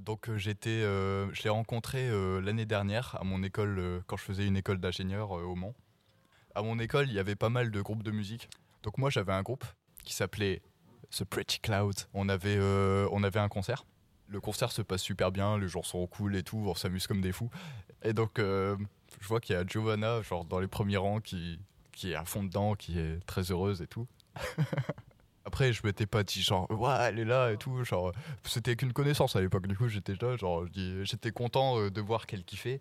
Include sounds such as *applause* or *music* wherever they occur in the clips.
Donc euh, j'étais, euh, je l'ai rencontré euh, l'année dernière à mon école quand je faisais une école d'ingénieur au Mans. À mon école, il y avait pas mal de groupes de musique. Donc moi j'avais un groupe qui s'appelait The Pretty Cloud. On avait, on avait un concert. Le concert se passe super bien, les gens sont cool et tout, on s'amuse comme des fous. Et donc je vois qu'il y a Giovanna, genre dans les premiers rangs, qui, qui est à fond dedans, qui est très heureuse et tout. *laughs* Après, je m'étais pas dit genre, ouais, elle est là et tout. Genre, c'était qu'une connaissance à l'époque. Du coup, j'étais là, genre, j'étais content euh, de voir qu'elle kiffait,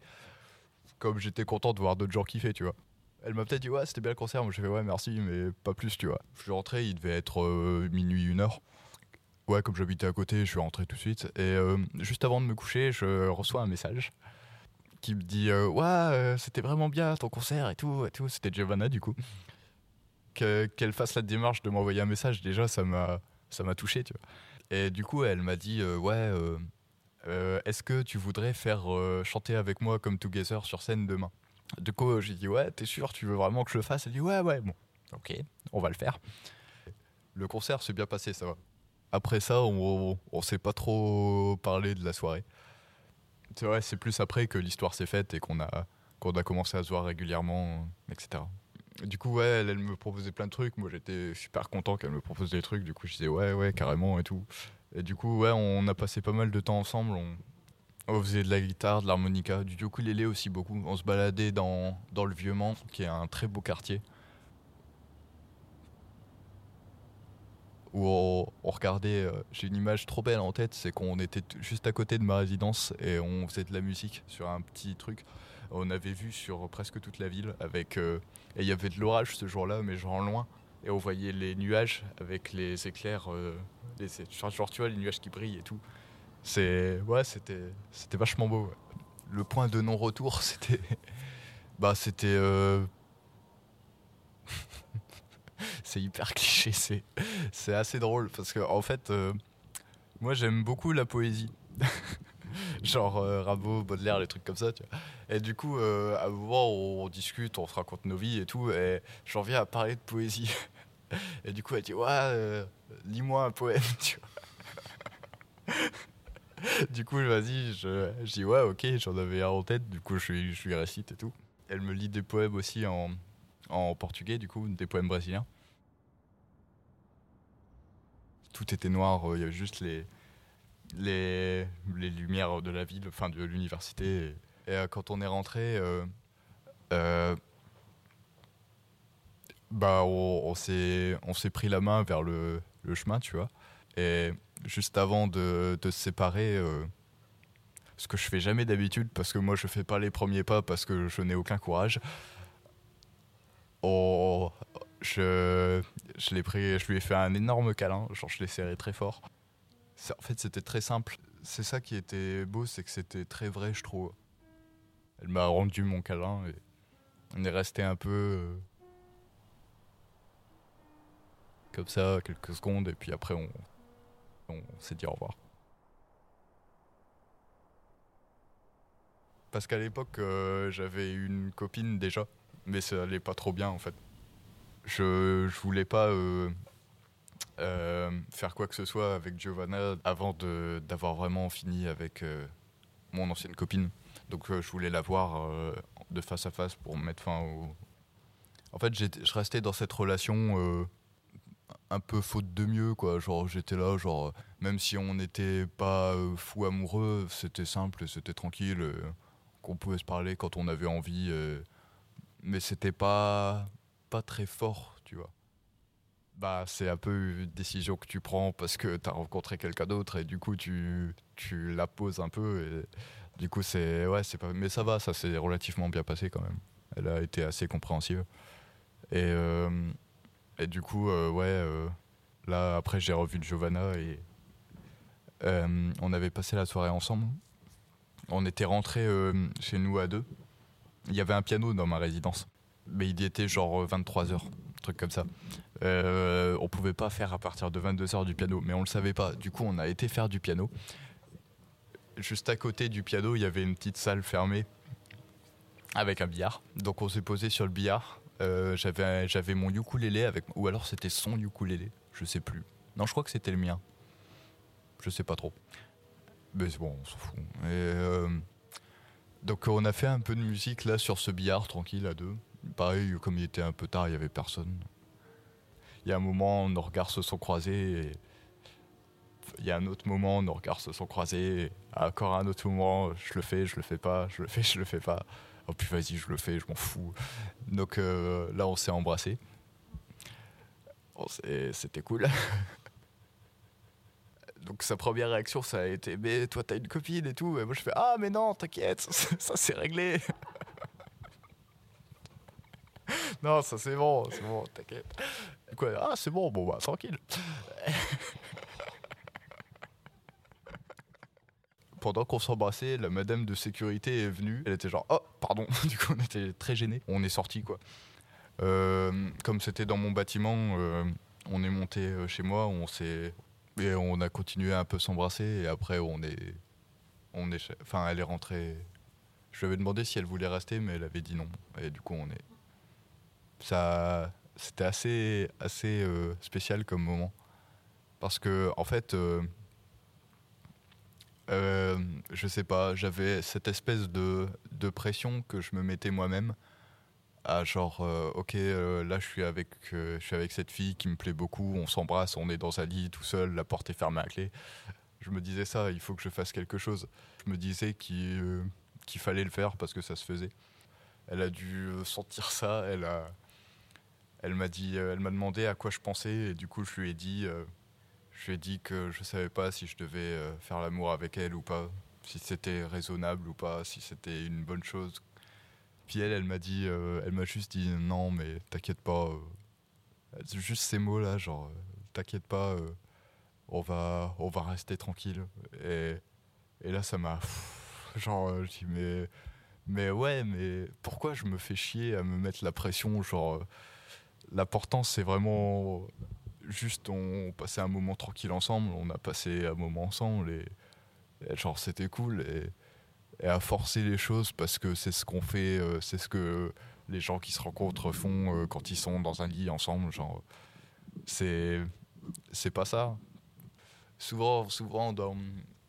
comme j'étais content de voir d'autres gens kiffer, tu vois. Elle m'a peut-être dit, ouais, c'était bien le concert. Moi, j'ai fait, ouais, merci, mais pas plus, tu vois. Je suis rentré, il devait être euh, minuit, une heure. Ouais, comme j'habitais à côté, je suis rentré tout de suite. Et euh, juste avant de me coucher, je reçois un message qui me dit, ouais, c'était vraiment bien ton concert et tout. Et tout. C'était Giovanna, du coup que- qu'elle fasse la démarche de m'envoyer un message, déjà, ça m'a, ça m'a touché, tu vois. Et du coup, elle m'a dit, euh, ouais, euh, euh, est-ce que tu voudrais faire chanter avec moi comme Together sur scène demain? Du coup, j'ai dit, ouais, t'es sûr, tu veux vraiment que je le fasse? Elle dit, ouais, ouais, bon, ok, on va le faire. Le concert s'est bien passé, ça va. Après ça, on, on s'est pas trop parlé de la soirée. C'est c'est plus après que l'histoire s'est faite et qu'on a, qu'on a commencé à se voir régulièrement, etc. Du coup, ouais, elle, me proposait plein de trucs. Moi, j'étais super content qu'elle me propose des trucs. Du coup, je disais, ouais, ouais, carrément et tout. Et du coup, ouais, on a passé pas mal de temps ensemble. On, faisait de la guitare, de l'harmonica, du ukulélé aussi beaucoup. On se baladait dans, dans le Vieux-Mans, qui est un très beau quartier. On, regardait, euh, j'ai une image trop belle en tête, c'est qu'on était juste à côté de ma résidence et on faisait de la musique sur un petit truc. On avait vu sur presque toute la ville avec euh, et il y avait de l'orage ce jour-là, mais genre loin. Et on voyait les nuages avec les éclairs, euh, les, genre, tu vois, les nuages qui brillent et tout. C'est, ouais, c'était, c'était vachement beau. Le point de non-retour, *laughs* c'était, bah, c'était, euh, *laughs* c'est hyper cliché, c'est, c'est assez drôle parce que en fait, moi j'aime beaucoup la poésie. *laughs* *laughs* genre euh, Rimbaud, Baudelaire, les trucs comme ça. Et du coup, euh, à un moment, on, on discute, on se raconte nos vies et tout, et j'en viens à parler de poésie. *laughs* Et du coup, elle dit Ouais, euh, lis-moi un poème, *laughs* du coup, vas-y, je, dis Ouais, ok, j'en avais un en tête, du coup, je lui récite et tout. Elle me lit des poèmes aussi en, en portugais, du coup, des poèmes brésiliens. Tout était noir, euh, il y avait juste les, les, les lumières de la ville, enfin de l'université. Et, euh, quand on est rentré, euh, euh, bah, on, on s'est pris la main vers le, chemin, tu vois. Et juste avant de, de se séparer, ce que je fais jamais d'habitude, parce que moi je fais pas les premiers pas parce que je n'ai aucun courage. on- je, je l'ai pris, je lui ai fait un énorme câlin, genre je l'ai serré très fort. En fait, c'était très simple. C'est ça qui était beau, c'est que c'était très vrai, je trouve. Elle m'a rendu mon câlin et on est resté un peu euh, comme ça quelques secondes et puis après on, on s'est dit au revoir. Parce qu'à l'époque, euh, j'avais une copine déjà, mais ça allait pas trop bien en fait. Je, je voulais pas euh, euh, faire quoi que ce soit avec Giovanna avant d'avoir vraiment fini avec euh, mon ancienne copine. Donc euh, je voulais la voir de face à face pour mettre fin au. En fait, je restais dans cette relation un peu faute de mieux, quoi. Genre, j'étais là, genre, même si on n'était pas fou amoureux, c'était simple, c'était tranquille, qu'on pouvait se parler quand on avait envie, mais c'était pas pas très fort, tu vois. Bah, c'est un peu une décision que tu prends parce que t'as rencontré quelqu'un d'autre et du coup tu, tu la poses un peu et du coup c'est ouais pas mais ça va ça s'est relativement bien passé quand même. Elle a été assez compréhensive et euh, et du coup euh, ouais euh, là après j'ai revu Giovanna et on avait passé la soirée ensemble. On était rentrés chez nous à deux. Il y avait un piano dans ma résidence mais il y était genre 23h, un truc comme ça. Euh, on pouvait pas faire à partir de 22h du piano, mais on le savait pas. Du coup, on a été faire du piano. Juste à côté du piano, il y avait une petite salle fermée avec un billard. Donc on s'est posé sur le billard. Euh, j'avais mon ukulélé avec ou alors c'était son ukulélé, je sais plus. Non, je crois que c'était le mien. Je sais pas trop. Mais bon, on s'en fout. Euh, donc on a fait un peu de musique là sur ce billard tranquille à deux. Pareil, comme il était un peu tard, il y avait personne. Il y a un moment, nos regards se sont croisés. Il y a un autre moment, nos regards se sont croisés. Et encore un autre moment, je le fais, je le fais pas, je le fais, *laughs* je le fais pas. Oh puis vas-y, je le fais, je m'en fous. Donc euh, là, on s'est embrassés. Oh, C'était cool. *laughs* Donc sa première réaction, ça a été Mais toi, t'as une copine et tout. Et moi, je fais Ah, mais non, t'inquiète, *laughs* ça, ça, c'est réglé. *laughs* non, ça c'est bon, c'est bon, t'inquiète. Quoi Ah, c'est bon, bon, bah, tranquille. *laughs* Pendant qu'on s'embrassait, la madame de sécurité est venue. Elle était genre Oh, pardon. *laughs* du coup, on était très gênés. On est sortis, quoi. Euh, comme c'était dans mon bâtiment, euh, on est monté euh, chez moi, on s'est et on a continué un peu s'embrasser et après on est on est enfin elle est rentrée. Je lui avais demandé si elle voulait rester mais elle avait dit non et du coup on est ça c'était assez assez euh, spécial comme moment. Parce que en fait euh, euh, je sais pas, j'avais cette espèce de, de pression que je me mettais moi-même à genre euh, ok euh, là je suis avec je suis avec cette fille qui me plaît beaucoup on s'embrasse on est dans un lit tout seul la porte est fermée à clé. Je me disais ça il faut que je fasse quelque chose. Je me disais qu'il qu'il fallait le faire parce que ça se faisait. Elle a dû sentir ça elle a elle m'a dit euh, elle m'a demandé à quoi je pensais et du coup je lui ai dit euh, je lui ai dit que je savais pas si je devais euh, faire l'amour avec elle ou pas si c'était raisonnable ou pas si c'était une bonne chose puis elle, elle m'a dit, euh, elle m'a juste dit non, mais t'inquiète pas. juste ces mots là, genre t'inquiète pas, on va, on va rester tranquille. Et, et là, ça m'a, genre, je dis mais, mais ouais, mais pourquoi je me fais chier à me mettre la pression, genre, l'important c'est vraiment juste on passait un moment tranquille ensemble, on a passé un moment ensemble et, genre c'était cool et et à forcer les choses parce que c'est ce qu'on fait, euh, c'est ce que les gens qui se rencontrent font euh, quand ils sont dans un lit ensemble. Genre, c'est c'est pas ça. Souvent, souvent dans,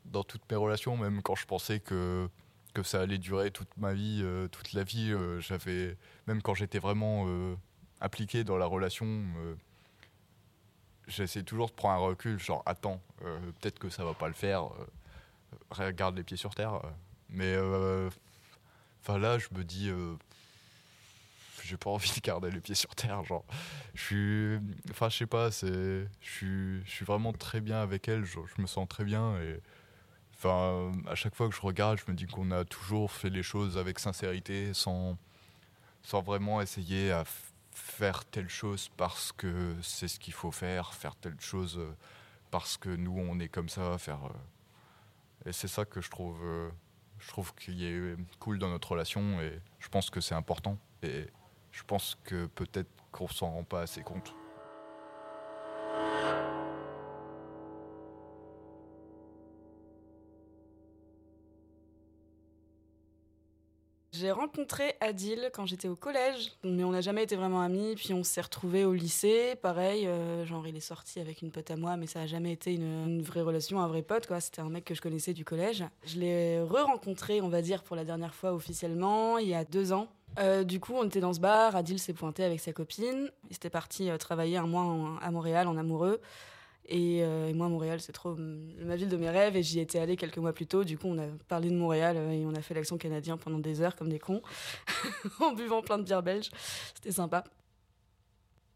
dans toutes mes relations, même quand je pensais que que ça allait durer toute ma vie, euh, toute la vie, j'avais même quand j'étais vraiment impliqué dans la relation. euh, J'essaie toujours de prendre un recul, genre attends, euh, peut-être que ça va pas le faire, euh, regarde les pieds sur terre. Mais enfin là, je me dis, j'ai pas envie de garder les pieds sur terre. Genre, je suis, enfin, je sais pas, c'est, je suis, je vraiment très bien avec elle. genre, je me sens très bien et enfin, à chaque fois que je regarde, je me dis qu'on a toujours fait les choses avec sincérité, sans, sans vraiment essayer à faire telle chose parce que c'est ce qu'il faut faire, faire telle chose euh, parce que nous on est comme ça, faire. euh, et c'est ça que je trouve, euh, je trouve qu'il est cool dans notre relation et je pense que c'est important et je pense que peut-être qu'on s'en rend pas assez compte. J'ai rencontré Adil quand j'étais au collège, mais on n'a jamais été vraiment amis. Puis on s'est retrouvés au lycée, pareil, euh, genre il est sorti avec une pote à moi, mais ça a jamais été une, vraie relation, un vrai pote, quoi. C'était un mec que je connaissais du collège. Je l'ai re-rencontré, on va dire, pour la dernière fois officiellement, il y a deux ans. Euh, du coup, on était dans ce bar, Adil s'est pointé avec sa copine. Ils étaient partis euh, travailler un mois à Montréal en amoureux. Et, euh, et moi, Montréal, c'est trop ma ville de mes rêves. Et j'y étais allée quelques mois plus tôt. Du coup, on a parlé de Montréal euh, et on a fait l'accent canadien pendant des heures comme des cons, *laughs* en buvant plein de bières belges. C'était sympa.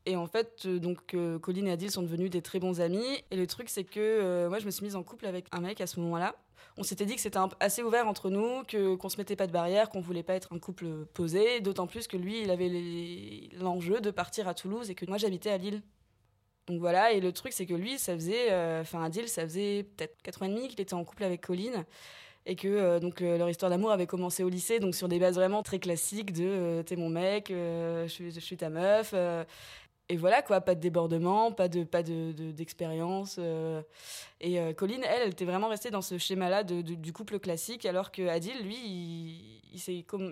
Et en fait, euh, donc, euh, Colline et Adil sont devenus des très bons amis. Et le truc, c'est que moi, je me suis mise en couple avec un mec à ce moment-là. On s'était dit que c'était assez ouvert entre nous, que qu'on se mettait pas de barrière, qu'on voulait pas être un couple posé. D'autant plus que lui, il avait l'enjeu de partir à Toulouse et que moi, j'habitais à Lille. Donc voilà, et le truc, c'est que lui, ça faisait, euh, enfin, Adil, ça faisait peut-être 4 ans et demi qu'il était en couple avec Colline. Et que euh, donc euh, leur histoire d'amour avait commencé au lycée, donc sur des bases vraiment très classiques de euh, t'es mon mec, euh, je, suis, ta meuf. euh, et voilà quoi, pas de débordement, pas de pas de de- d'expérience. euh. et euh, Colline, elle, elle était vraiment restée dans ce schéma-là de, de- du couple classique, alors que Adil, lui, il,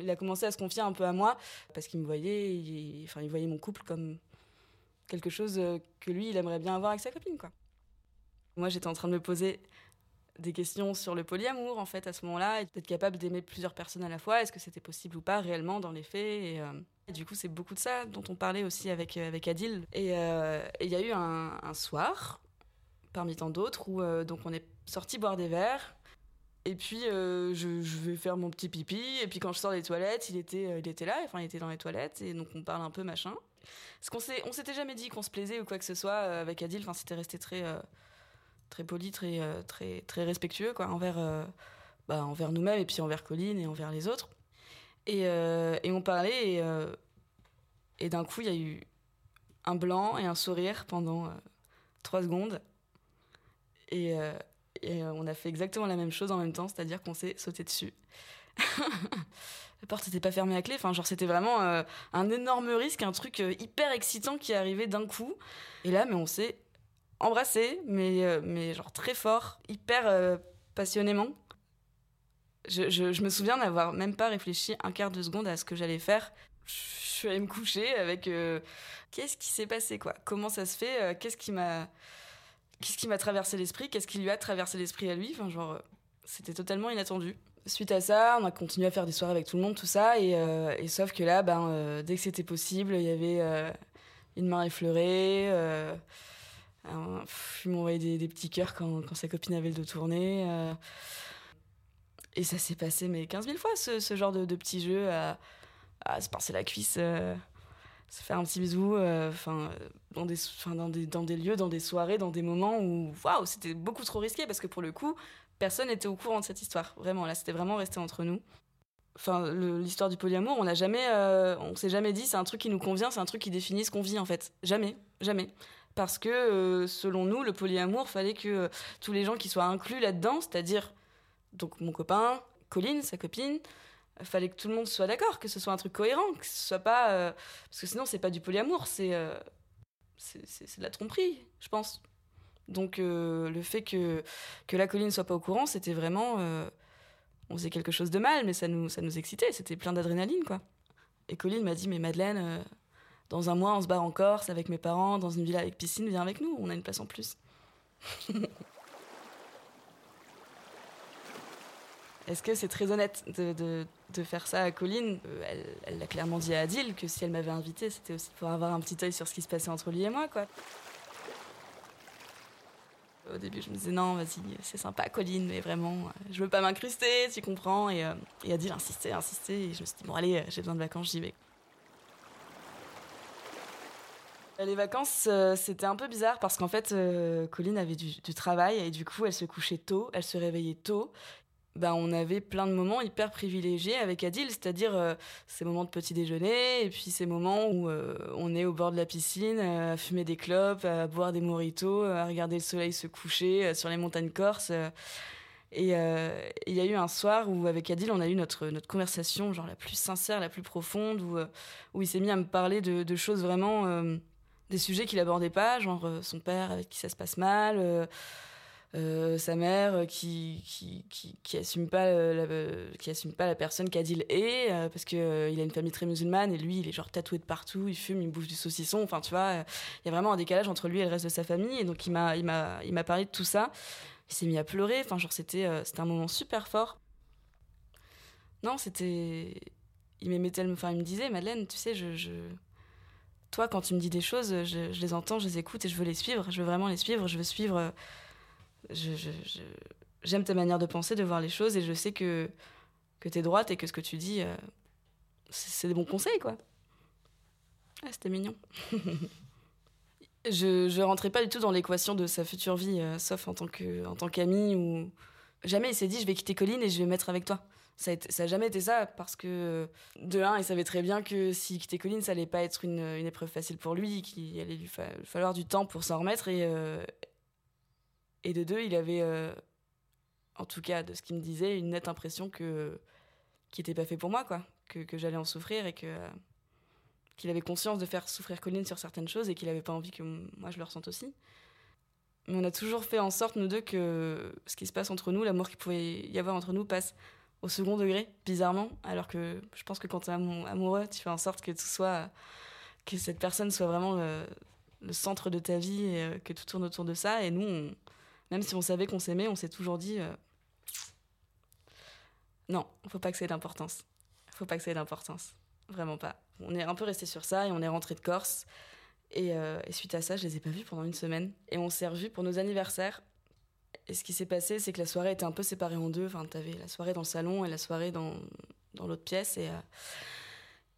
il, a commencé à se confier un peu à moi parce qu'il me voyait, enfin il voyait mon couple comme quelque chose euh, que lui, il aimerait bien avoir avec sa copine, quoi. Moi, j'étais en train de me poser des questions sur le polyamour en fait à ce moment-là, et d'être capable d'aimer plusieurs personnes à la fois. Est-ce que c'était possible ou pas réellement dans les faits et, euh, du coup, c'est beaucoup de ça dont on parlait aussi avec, euh, avec Adil. Et il y a eu un, soir, parmi tant d'autres, où donc on est sorti boire des verres. Et puis je, vais faire mon petit pipi. Et puis quand je sors des toilettes, il était, il était là. Enfin, il était dans les toilettes. Et donc on parle un peu machin. Parce qu'on s'est, on s'était jamais dit qu'on se plaisait ou quoi que ce soit euh, avec Adil. Enfin, c'était resté très, euh, très poli, très, euh, très, très respectueux quoi envers, bah, envers nous-mêmes et puis envers Colline et envers les autres. Et, on parlait et, et d'un coup il y a eu un blanc et un sourire pendant trois secondes. Et, et on a fait exactement la même chose en même temps, c'est-à-dire qu'on s'est sauté dessus. *laughs* la porte n'était pas fermée à clé, enfin genre c'était vraiment euh, un énorme risque, un truc euh, hyper excitant qui arrivé d'un coup. Et là, mais on s'est embrassé, mais, euh, mais genre très fort, hyper passionnément. Je, je- me souviens n'avoir même pas réfléchi un quart de seconde à ce que j'allais faire. Je suis allée me coucher avec qu'est-ce qui s'est passé quoi? Comment ça se fait Qu'est-ce qui m'a qu'est-ce qui m'a traversé l'esprit? Qu'est-ce qui lui a traversé l'esprit à lui? Enfin genre c'était totalement inattendu. Suite à ça, on a continué à faire des soirées avec tout le monde, tout ça, et, euh, sauf que là, ben, euh, dès que c'était possible, il y avait euh, une main effleurée, un- il m'envoyait des, petits cœurs quand, sa copine avait le dos tourné. et ça s'est passé mais 15 000 fois, ce, genre de, de petits jeux à, se pincer la cuisse, se faire un petit bisou, enfin, dans, des, 'fin, dans, des, dans des lieux, dans des soirées, dans des moments où, waouh, c'était beaucoup trop risqué parce que pour le coup, personne n'était au courant de cette histoire. Vraiment, là, c'était vraiment resté entre nous. Enfin, l'histoire du polyamour, on n'a jamais, euh, on s'est jamais dit c'est un truc qui nous convient, c'est un truc qui définit ce qu'on vit en fait. Jamais, jamais. Parce que euh, selon nous, le polyamour, fallait que euh, tous les gens qui soient inclus là-dedans, c'est-à-dire donc mon copain, Colline, sa copine, fallait que tout le monde soit d'accord, que ce soit un truc cohérent, que ce soit pas, parce que sinon c'est pas du polyamour, c'est- c'est de la tromperie, je pense. Donc euh, le fait que que la Colline soit pas au courant, c'était vraiment euh, on faisait quelque chose de mal, mais ça nous, ça nous excitait, c'était plein d'adrénaline, quoi. Et Colline m'a dit, mais Madeleine, euh, dans un mois, on se barre en Corse avec mes parents, dans une villa avec piscine, viens avec nous, on a une place en plus. *laughs* Est-ce que c'est très honnête de, de- de faire ça à Colline? Elle l'a clairement dit à Adil que si elle m'avait invité, c'était aussi pour avoir un petit œil sur ce qui se passait entre lui et moi, quoi. Au début, je me disais non, vas-y, c'est sympa, Colline, mais vraiment, euh, je veux pas m'incruster, tu comprends. Et, euh, et Adil insistait, insistait, et je me suis dit, bon, allez, euh, j'ai besoin de vacances, j'y vais. Euh, Les vacances, c'était un peu bizarre parce qu'en fait, euh, Colline avait du travail et du coup, elle se couchait tôt, elle se réveillait tôt. Ben, on avait plein de moments hyper privilégiés avec Adil, c'est-à-dire euh, ces moments de petit déjeuner et puis ces moments où euh, on est au bord de la piscine euh, à fumer des clopes, à boire des mojitos, à regarder le soleil se coucher sur les montagnes corses. et il y a eu un soir où avec Adil, on a eu notre, notre conversation genre la plus sincère, la plus profonde, où, où il s'est mis à me parler de, de choses vraiment... des sujets qu'il abordait pas, genre son père avec qui ça se passe mal, euh, sa mère euh, qui, qui, qui, qui assume pas euh, la, qui assume pas la personne qu'Adil est parce que il a une famille très musulmane et lui il est genre tatoué de partout il fume il bouffe du saucisson enfin tu vois il y a vraiment un décalage entre lui et le reste de sa famille et donc il m'a il m'a il m'a parlé de tout ça. Il s'est mis à pleurer enfin genre c'était c'était un moment super fort. Non c'était il m'aimait tellement enfin il me disait Madeleine tu sais je, je... toi quand tu me dis des choses je les entends je les écoute et je veux les suivre je veux vraiment les suivre je veux suivre euh, je, j'aime ta manière de penser, de voir les choses, et je sais que, que tu es droite et que ce que tu dis, euh, c'est, des bons conseils, quoi. Ah, c'était mignon. *laughs* je, je rentrais pas du tout dans l'équation de sa future vie, euh, sauf en tant, que, en tant qu'ami, ou... Jamais il s'est dit, je vais quitter Colline et je vais me mettre avec toi. Ça a, été- ça a jamais été ça, parce que, de un, il savait très bien que s'il quittait Colline, ça allait pas être une, une épreuve facile pour lui, qu'il allait lui fa- falloir du temps pour s'en remettre, et, euh, et de deux, il avait, euh, en tout cas de ce qu'il me disait, une nette impression que qui était pas fait pour moi, quoi, que, j'allais en souffrir et que qu'il avait conscience de faire souffrir Colline sur certaines choses et qu'il avait pas envie que moi je le ressente aussi. Mais on a toujours fait en sorte nous deux que ce qui se passe entre nous, l'amour qu'il pouvait y avoir entre nous, passe au second degré, bizarrement, alors que je pense que quand t'es amou- amoureux, tu fais en sorte que tout soit que cette personne soit vraiment le, centre de ta vie et euh, que tout tourne autour de ça. Et nous, Même si on savait qu'on s'aimait, on s'est toujours dit euh, non, faut pas que ça ait d'importance. Faut pas que ça ait d'importance. Vraiment pas. On est un peu resté sur ça et on est rentré de Corse. Et, euh, et, suite à ça, je les ai pas vus pendant une semaine. Et on s'est revus pour nos anniversaires. Et ce qui s'est passé, c'est que la soirée était un peu séparée en deux. Enfin, t'avais la soirée dans le salon et la soirée dans, dans l'autre pièce. Et, euh,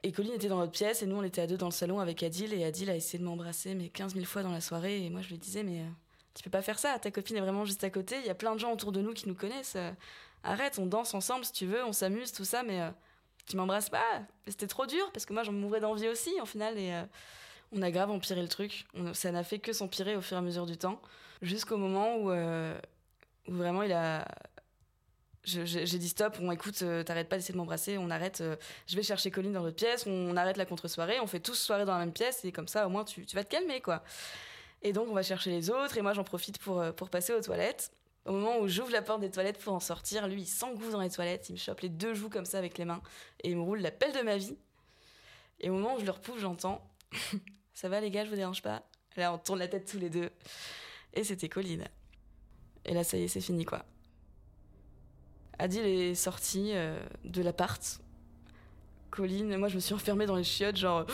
et Colline était dans l'autre pièce et nous, on était à deux dans le salon avec Adil. Et Adil a essayé de m'embrasser mais 15 000 fois dans la soirée. Et moi, je lui disais, mais euh, tu peux pas faire ça. Ta copine est vraiment juste à côté. Il y a plein de gens autour de nous qui nous connaissent. Euh, arrête, on danse ensemble si tu veux, on s'amuse, tout ça. Mais tu m'embrasses pas. C'était trop dur parce que moi, j'en mourrais d'envie aussi, en final. Et on a grave empiré le truc. ça n'a fait que s'empirer au fur et à mesure du temps. Jusqu'au moment où, où vraiment il a j'ai dit stop, on écoute, euh, t'arrêtes pas d'essayer de m'embrasser, on arrête, euh, je vais chercher Colline dans l'autre pièce, on, arrête la contre-soirée, on fait tous soirée dans la même pièce et comme ça au moins tu, vas te calmer quoi. Et donc on va chercher les autres et moi j'en profite pour, euh, pour passer aux toilettes. Au moment où j'ouvre la porte des toilettes pour en sortir, lui il s'engouffre dans les toilettes, il me chope les deux joues comme ça avec les mains et il me roule la pelle de ma vie. Et au moment où je le repousse, j'entends *laughs* Ça va les gars, je vous dérange pas? Là on tourne la tête tous les deux. Et c'était Colline. Et là ça y est, c'est fini quoi. Adil est sorti euh, de l'appart. Colline, moi je me suis enfermée dans les chiottes, genre.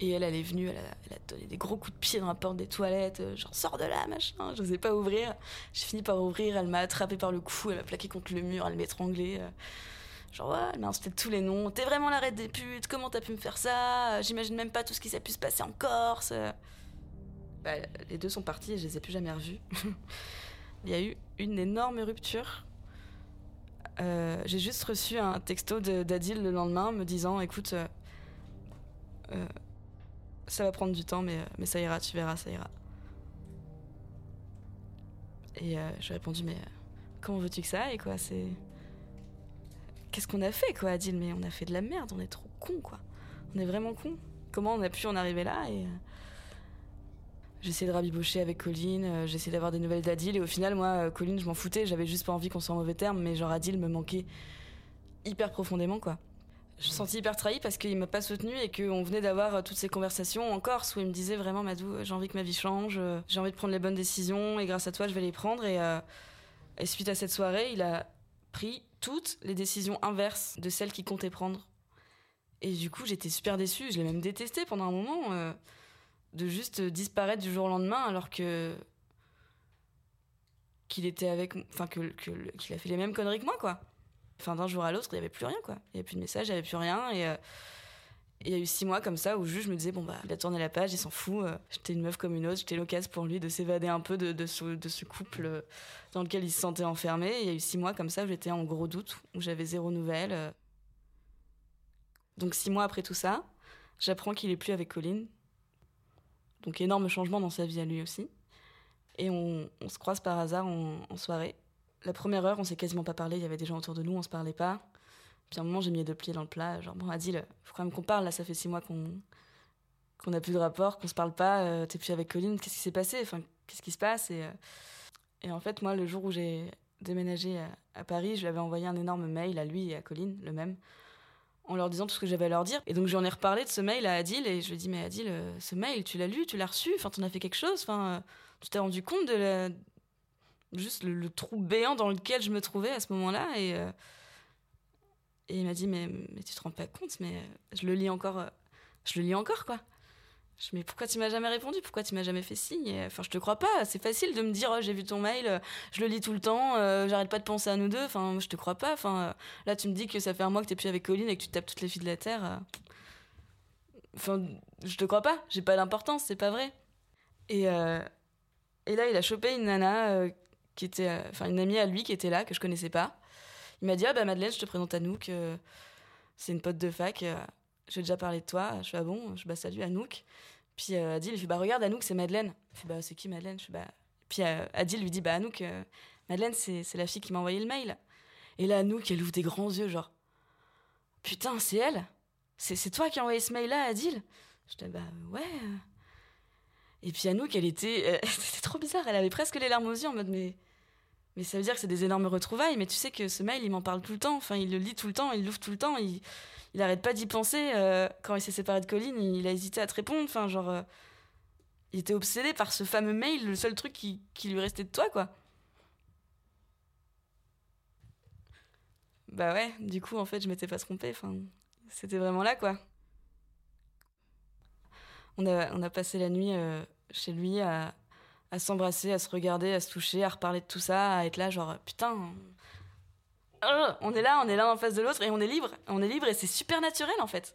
Et elle, elle est venue, elle a, donné des gros coups de pied dans la porte des toilettes, euh, genre sors de là, machin. Je n'osais pas ouvrir. J'ai fini par ouvrir, elle m'a attrapé par le cou, elle m'a plaqué contre le mur, elle m'a étranglé. Euh. Genre, ouais, elle m'a insulté tous les noms. T'es vraiment l'arrêt des putes, comment t'as pu me faire ça? J'imagine même pas tout ce qui s'est pu se passer en Corse. Bah, les deux sont partis et je les ai plus jamais revus. *laughs* Il y a eu une énorme rupture euh, j'ai juste reçu un texto d'Adil le lendemain me disant écoute, euh, euh, ça va prendre du temps, mais, mais ça ira, tu verras, ça ira. Et je lui ai répondu mais comment veux-tu que ça aille quoi? C'est qu'est-ce qu'on a fait quoi, Adil? Mais on a fait de la merde, on est trop con quoi. On est vraiment con. Comment on a pu en arriver là? Et J'essayais de rabibocher avec Colline, euh, j'essayais d'avoir des nouvelles d'Adil et au final, moi, euh, Colline, je m'en foutais, j'avais juste pas envie qu'on soit en mauvais terme, mais genre Adil me manquait hyper profondément, quoi. Je me sentis hyper trahi parce qu'il m'a pas soutenu et qu'on venait d'avoir euh, toutes ces conversations en Corse où il me disait vraiment, Madou, j'ai envie que ma vie change, j'ai envie de prendre les bonnes décisions et grâce à toi, je vais les prendre. Et, et suite à cette soirée, il a pris toutes les décisions inverses de celles qu'il comptait prendre. Et du coup, j'étais super déçue, je l'ai même détesté pendant un moment de juste disparaître du jour au lendemain alors que qu'il était avec enfin que qu'il a fait les mêmes conneries que moi quoi enfin d'un jour à l'autre il y avait plus rien quoi il y avait plus de message il y avait plus rien et euh, il y a eu six mois comme ça où juste je me disais bon bah il a tourné la page il s'en fout euh, j'étais une meuf comme une autre j'étais l'occasion pour lui de s'évader un peu de, ce, couple dans lequel il se sentait enfermé il y a eu six mois comme ça où j'étais en gros doute où j'avais zéro nouvelle euh. donc six mois après tout ça j'apprends qu'il est plus avec Colline donc énorme changement dans sa vie à lui aussi. Et on, se croise par hasard en, soirée. La première heure, on s'est quasiment pas parlé, il y avait des gens autour de nous, on se parlait pas. Puis à un moment, j'ai mis les deux pieds dans le plat, genre bon, Adil, faut quand même qu'on parle, là, ça fait six mois qu'on qu'on a plus de rapport, qu'on se parle pas, euh, t'es plus avec Colline, qu'est-ce qui s'est passé? Enfin, qu'est-ce qui se passe? Et, euh, et en fait, moi, le jour où j'ai déménagé à, Paris, je lui avais envoyé un énorme mail à lui et à Colline, le même, en leur disant tout ce que j'avais à leur dire. Et donc j'en ai reparlé de ce mail à Adil et je lui ai dit mais Adil, euh, ce mail, tu l'as lu, tu l'as reçu, enfin t'en as fait quelque chose, enfin tu t'es rendu compte de la... juste le, trou béant dans lequel je me trouvais à ce moment-là et euh, et il m'a dit mais mais tu te rends pas compte mais je le lis encore je le lis encore quoi. Mais pourquoi tu m'as jamais répondu? Pourquoi tu m'as jamais fait signe? Enfin, je te crois pas. C'est facile de me dire, oh, j'ai vu ton mail, euh, je le lis tout le temps, euh, j'arrête pas de penser à nous deux. Enfin, je te crois pas. Enfin, euh, là, tu me dis que ça fait un mois que t'es plus avec Colline et que tu tapes toutes les filles de la terre. Enfin, je te crois pas. J'ai pas d'importance, c'est pas vrai. Et, et là, il a chopé une nana qui était, enfin, une amie à lui qui était là que je connaissais pas. Il m'a dit, ah bah Madeleine, je te présente Anouk. c'est une pote de fac j'ai déjà parlé de toi. Je fais, ah bon, je bah, salut Anouk. Puis euh, Adil, il fait, bah regarde, Anouk, c'est Madeleine. Je fais, bah c'est qui Madeleine? Je fais, bah... Puis euh, Adil lui dit, bah Anouk, euh, Madeleine, c'est, la fille qui m'a envoyé le mail. Et là, Anouk, elle ouvre des grands yeux, genre, putain, c'est elle? C'est, c'est toi qui as envoyé ce mail-là, Adil? Je dis, bah ouais. Et puis Anouk, elle était. *laughs* c'était trop bizarre, elle avait presque les larmes aux yeux en mode, mais. Mais ça veut dire que c'est des énormes retrouvailles, mais tu sais que ce mail, il m'en parle tout le temps. Enfin, il le lit tout le temps, il l'ouvre tout le temps. Il, il arrête pas d'y penser. Euh, quand il s'est séparé de Colline, il, a hésité à te répondre. Enfin, genre. Euh, il était obsédé par ce fameux mail, le seul truc qui, qui lui restait de toi, quoi. Bah ouais, du coup, en fait, je m'étais pas trompée. Enfin, c'était vraiment là, quoi. On a, on a passé la nuit euh, chez lui à, à s'embrasser, à se regarder, à se toucher, à reparler de tout ça, à être là, genre, putain, euh, on est là, on est l'un en face de l'autre et on est libre. On est libre et c'est super naturel, en fait.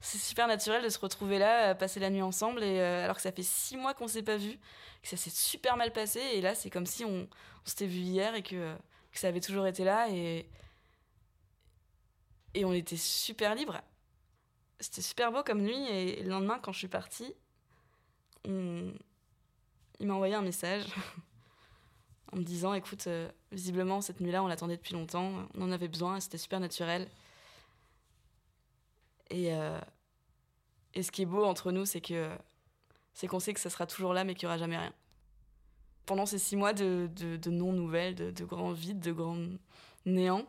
C'est super naturel de se retrouver là, passer la nuit ensemble, et, euh, alors que ça fait six mois qu'on s'est pas vu, que ça s'est super mal passé, et là, c'est comme si on, on s'était vu hier et que, ça avait toujours été là, et, et on était super libre. C'était super beau comme nuit et le lendemain quand je suis partie, il m'a envoyé un message *laughs* en me disant écoute, euh, visiblement cette nuit-là on l'attendait depuis longtemps, on en avait besoin, c'était super naturel. Et, euh, et ce qui est beau entre nous, c'est que c'est qu'on sait que ça sera toujours là, mais qu'il n'y aura jamais rien. Pendant ces six mois de, de, de non-nouvelles, de, de grands vides, de grands néants,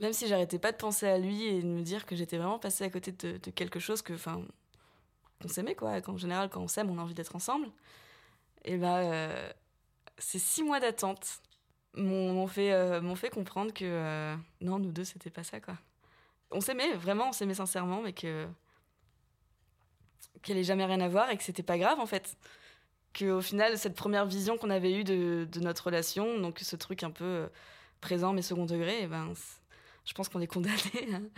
même si j'arrêtais pas de penser à lui et de me dire que j'étais vraiment passée à côté de, quelque chose que, enfin, qu'on s'aimait quoi. En général, quand on s'aime, on a envie d'être ensemble. Et bah, euh, ces six mois d'attente m'ont fait, euh, fait comprendre que euh, non, nous deux, c'était pas ça quoi. On s'aimait vraiment, on s'aimait sincèrement, mais que qu'elle ait jamais rien à voir et que c'était pas grave en fait. Que au final, cette première vision qu'on avait eue de, de, notre relation, donc ce truc un peu présent mais second degré, et eh ben je pense qu'on est condamné *laughs*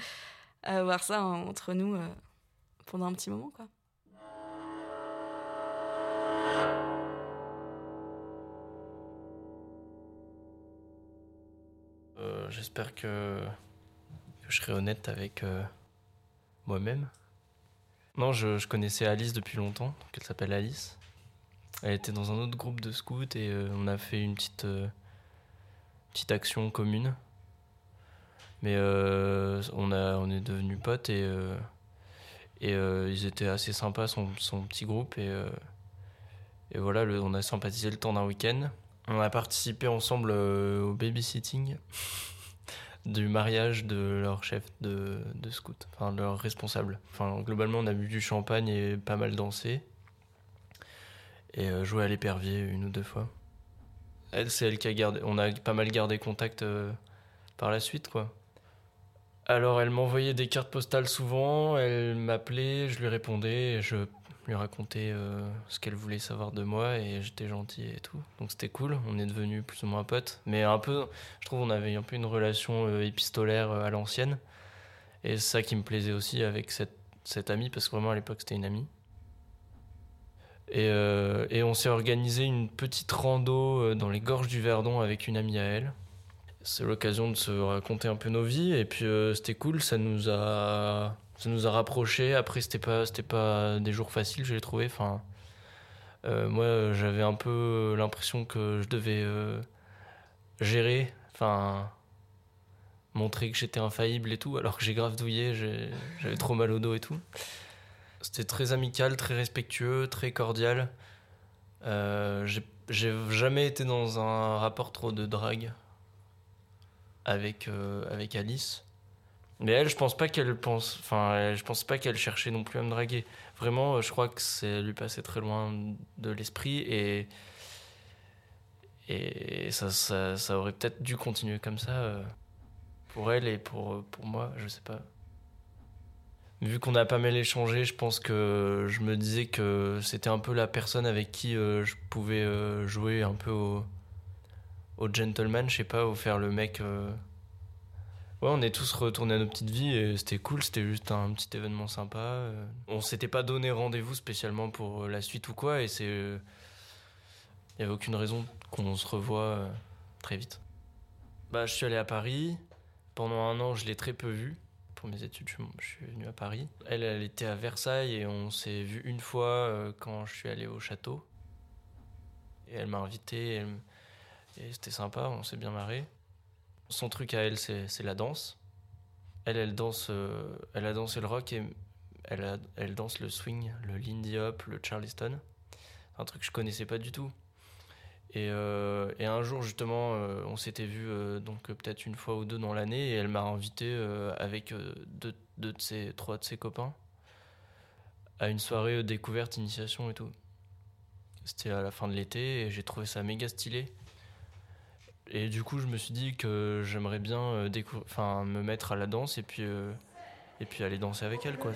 à, avoir ça entre nous euh, pendant un petit moment, quoi. J'espère que, je serai honnête avec euh, moi-même. Non, je, connaissais Alice depuis longtemps, donc elle s'appelle Alice. Elle était dans un autre groupe de scouts et euh, on a fait une petite, petite action commune mais euh, on, a, on est devenus potes et, euh, et euh, ils étaient assez sympas, son, son petit groupe. Et, et voilà, on a sympathisé le temps d'un week-end. On a participé ensemble au babysitting du mariage de leur chef de, de scout, enfin leur responsable. Enfin, globalement, on a bu du champagne et pas mal dansé. Et joué à l'épervier une ou deux fois. Elle, c'est elle qui a gardé. On a pas mal gardé contact par la suite, quoi. Alors, elle m'envoyait des cartes postales souvent, elle m'appelait, je lui répondais, et je lui racontais euh, ce qu'elle voulait savoir de moi, et j'étais gentil et tout. Donc c'était cool, on est devenus plus ou moins potes. Mais un peu, je trouve on avait un peu une relation euh, épistolaire euh, à l'ancienne. Et c'est ça qui me plaisait aussi avec cette, cette amie, parce que vraiment à l'époque c'était une amie. Et, euh, et on s'est organisé une petite rando dans les gorges du Verdon avec une amie à elle c'est l'occasion de se raconter un peu nos vies et puis c'était cool ça nous a ça nous a rapprochés. Après c'était pas c'était pas des jours faciles je l'ai trouvé. Enfin euh, moi j'avais un peu l'impression que je devais euh, gérer enfin montrer que j'étais infaillible et tout alors que j'ai grave douillé j'avais trop mal au dos et tout. C'était très amical très respectueux très cordial. J'ai jamais été dans un rapport trop de drague avec, euh, avec Alice. Mais elle, je pense pas qu'elle pense. Enfin, je pense pas qu'elle cherchait non plus à me draguer. Vraiment, euh, je crois que c'est lui passait très loin de l'esprit et. Et ça, ça, ça aurait peut-être dû continuer comme ça euh, pour elle et pour, pour moi, je sais pas. Vu qu'on a pas mal échangé, je pense que je me disais que c'était un peu la personne avec qui je pouvais jouer un peu au, au gentleman, je sais pas, ou faire le mec. Euh... Ouais, on est tous retournés à nos petites vies et c'était cool, c'était juste un petit événement sympa. Euh. On s'était pas donné rendez-vous spécialement pour la suite ou quoi, et c'est. Il euh... y avait aucune raison qu'on se revoie euh, très vite. Bah, je suis allé à Paris. Pendant un an, je l'ai très peu vue. Pour mes études, je suis venu à Paris. Elle, elle était à Versailles et on s'est vu une fois euh, quand je suis allé au château. Et elle m'a invité. Elle et c'était sympa, on s'est bien marré. Son truc à elle, c'est la danse. Elle, elle danse, euh, elle a dansé le rock et elle, a, danse le swing, le Lindy Hop, le Charleston. Un truc que je connaissais pas du tout. Et, euh, un jour, justement, euh, on s'était vu donc peut-être une fois ou deux dans l'année et elle m'a invité avec deux, deux, de ses, trois de ses copains à une soirée découverte, initiation et tout. C'était à la fin de l'été et j'ai trouvé ça méga stylé. Et du coup, je me suis dit que j'aimerais bien euh, enfin, me mettre à la danse et puis, euh, et puis aller danser avec elle. Quoi.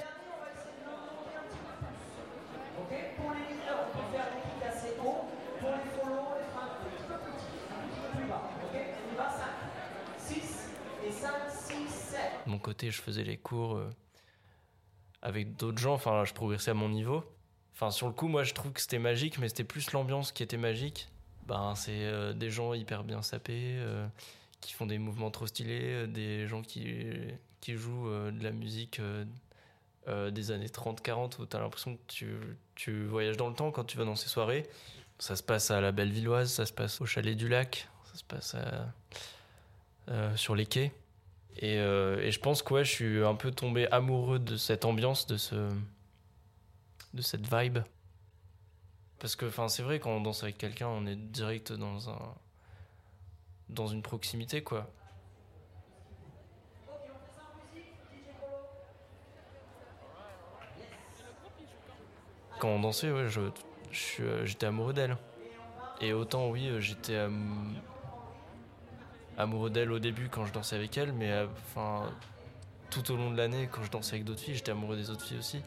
De mon côté, je faisais les cours euh, avec d'autres gens. Enfin, je progressais à mon niveau. Enfin, sur le coup, moi, je trouve que c'était magique, mais c'était plus l'ambiance qui était magique. Ben, c'est euh, des gens hyper bien sapés, euh, qui font des mouvements trop stylés, euh, des gens qui, qui jouent de la musique des années 30-40, où tu as l'impression que tu, tu voyages dans le temps quand tu vas dans ces soirées. Ça se passe à la Bellevilloise, ça se passe au Chalet du Lac, ça se passe sur les quais. Et, et je pense que je suis un peu tombé amoureux de cette ambiance, de, ce, de cette vibe. Parce que c'est vrai, quand on danse avec quelqu'un, on est direct dans, un, dans une proximité. quoi. Quand on dansait, ouais, je, euh, j'étais amoureux d'elle. Et autant, oui, euh, j'étais am- amoureux d'elle au début quand je dansais avec elle, mais euh, enfin, tout au long de l'année, quand je dansais avec d'autres filles, j'étais amoureux des autres filles aussi.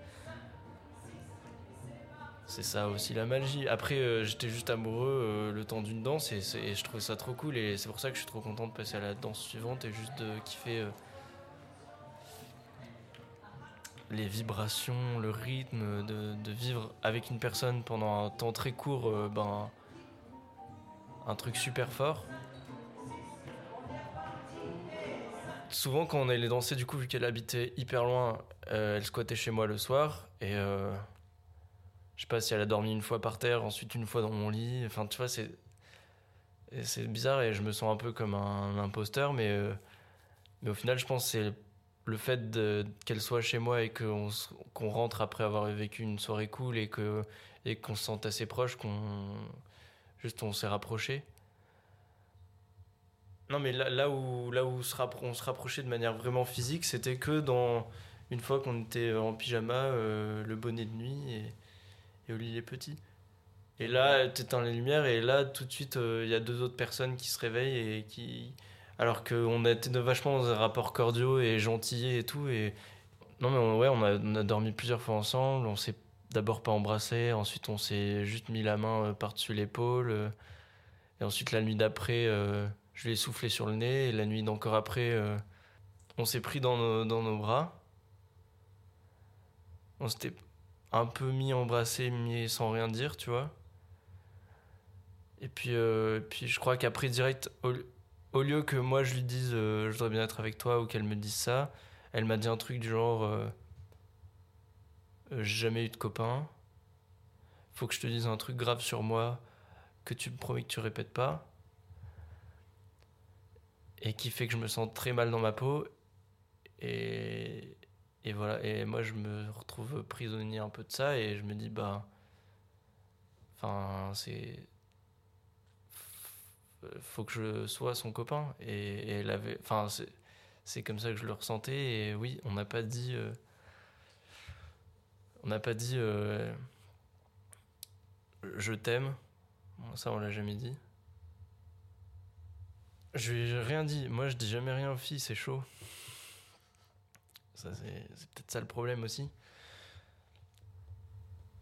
C'est ça aussi la magie. Après, euh, j'étais juste amoureux euh, le temps d'une danse et, je trouvais ça trop cool. Et c'est pour ça que je suis trop content de passer à la danse suivante et juste de kiffer euh, les vibrations, le rythme, de, de vivre avec une personne pendant un temps très court, ben, un truc super fort. Souvent, quand on allait danser, du coup, vu qu'elle habitait hyper loin, elle squattait chez moi le soir et. Je sais pas si elle a dormi une fois par terre, ensuite une fois dans mon lit. Enfin, tu vois, c'est. C'est bizarre et je me sens un peu comme un imposteur, mais, euh, mais au final, je pense que c'est le fait qu'elle soit chez moi et qu'on qu'on rentre après avoir vécu une soirée cool et que et qu'on se sente assez proche, qu'on. Juste, on s'est rapprochés. Non, mais là, où, là où on se rapprochait de manière vraiment physique, c'était que dans. Une fois qu'on était en pyjama, euh, le bonnet de nuit et et au lit les petits. Et là, t'éteins les lumières et là, tout de suite, euh, il y a deux autres personnes qui se réveillent et qui... Alors qu'on était vachement dans un rapport cordiaux et gentillés et tout. Et... Non mais ouais, on a, dormi plusieurs fois ensemble, on s'est d'abord pas embrassé, ensuite on s'est juste mis la main euh, par-dessus l'épaule. euh, et ensuite la nuit d'après, je lui ai soufflé sur le nez. Et la nuit d'encore après, on s'est pris dans nos, dans nos bras. On s'était un peu mis embrassé, mais sans rien dire, tu vois. Et puis, euh, puis je crois qu'après, direct, au, lieu que moi je lui dise euh, je voudrais bien être avec toi ou qu'elle me dise ça, elle m'a dit un truc du genre Euh, j'ai jamais eu de copain. Faut que je te dise un truc grave sur moi que tu me promets que tu répètes pas. Et qui fait que je me sens très mal dans ma peau. Et, et voilà. Et moi, je me retrouve prisonnier un peu de ça. Et je me dis, bah. Enfin, c'est. Faut que je sois son copain. Et. Enfin, c'est, comme ça que je le ressentais. Et oui, on n'a pas dit. euh, on n'a pas dit. euh, je t'aime. Ça, on l'a jamais dit. Je lui ai rien dit. Moi, je dis jamais rien aux filles, c'est chaud. C'est peut-être ça le problème aussi.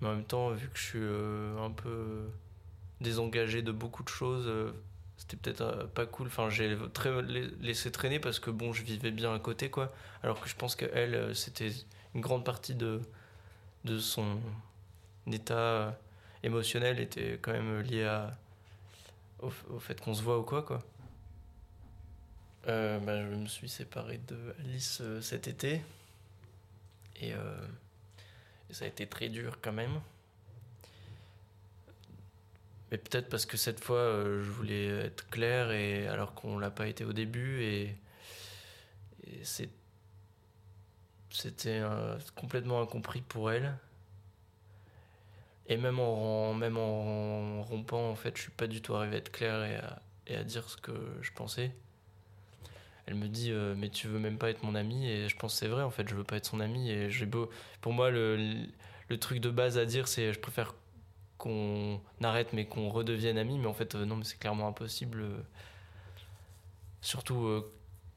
Mais en même temps, vu que je suis euh, un peu désengagé de beaucoup de choses, euh, c'était peut-être euh, pas cool. Enfin, j'ai laissé traîner parce que bon, je vivais bien à côté, quoi. Alors que je pense qu'elle, c'était une grande partie de, de son état émotionnel était quand même lié au, au fait qu'on se voit ou quoi, quoi. Euh, bah, je me suis séparé de Alice euh, cet été. Et, euh, et ça a été très dur quand même. Mais peut-être parce que cette fois, euh, je voulais être clair, et, alors qu'on l'a pas été au début. Et, c'était complètement incompris pour elle. Et même en, même rompant, en fait, je suis pas du tout arrivé à être clair et à dire ce que je pensais. Elle me dit euh, mais tu veux même pas être mon ami et je pense c'est vrai en fait je veux pas être son ami et j'ai beau pour moi le, le truc de base à dire c'est je préfère qu'on arrête mais qu'on redevienne amis. Mais en fait, non, mais c'est clairement impossible. surtout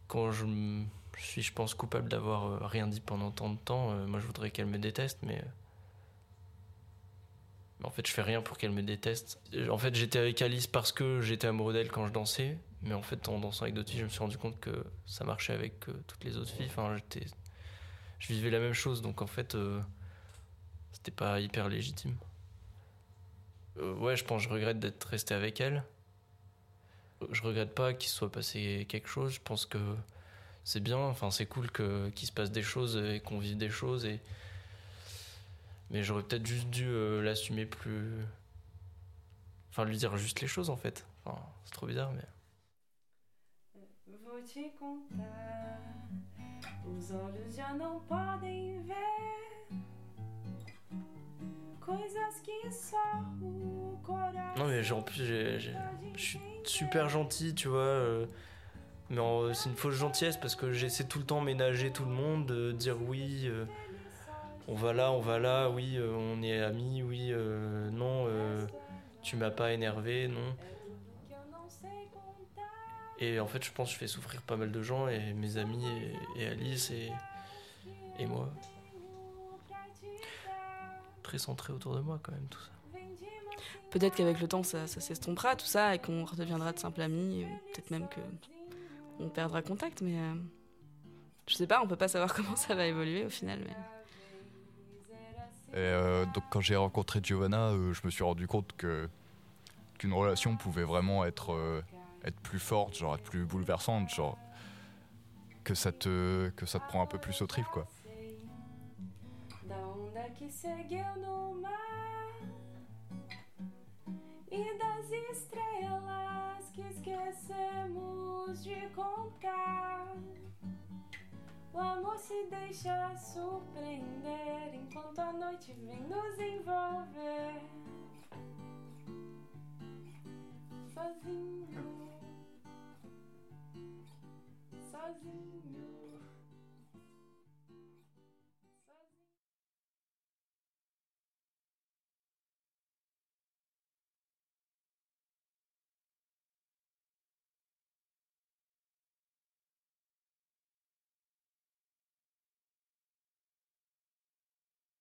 quand je, suis, je pense, coupable d'avoir rien dit pendant tant de temps. moi, je voudrais qu'elle me déteste, mais en fait, je fais rien pour qu'elle me déteste. En fait, j'étais avec Alice parce que j'étais amoureux d'elle quand je dansais. Mais en fait, en dansant avec d'autres filles, je me suis rendu compte que ça marchait avec euh, toutes les autres filles. Enfin, j'étais, je vivais la même chose. Donc en fait, euh, c'était pas hyper légitime. Euh, ouais, je pense, je regrette d'être resté avec elle. Je regrette pas qu'il soit passé quelque chose. Je pense que c'est bien. Enfin, c'est cool que qu'il se passe des choses et qu'on vive des choses et mais j'aurais peut-être juste dû euh, l'assumer plus. Enfin, lui dire juste les choses en fait. C'est trop bizarre, mais. Non, mais en plus, je suis super gentil, tu vois. Euh, mais c'est une fausse gentillesse parce que j'essaie tout le temps ménager tout le monde, de dire oui. Euh, on va là, on va là, oui, euh, on est amis, oui, euh, non, euh, tu m'as pas énervé, non. Et en fait, je pense que je fais souffrir pas mal de gens, et mes amis, et, Alice, et, et moi. Très centré autour de moi, quand même, tout ça. Peut-être qu'avec le temps, ça, s'estompera, tout ça, et qu'on redeviendra de simples amis, peut-être même que on perdra contact, mais je sais pas, on peut pas savoir *laughs* comment ça va évoluer au final. Mais... Et euh, donc quand j'ai rencontré Giovanna, euh, je me suis rendu compte que qu'une relation pouvait vraiment être euh, être plus forte, genre être plus bouleversante, genre que ça te, que ça te prend un peu plus aux tripes, quoi. e das estrelas que esquecemos de contar. O amor se deixa surpreender enquanto a noite vem nos envolver. Sozinho. thousand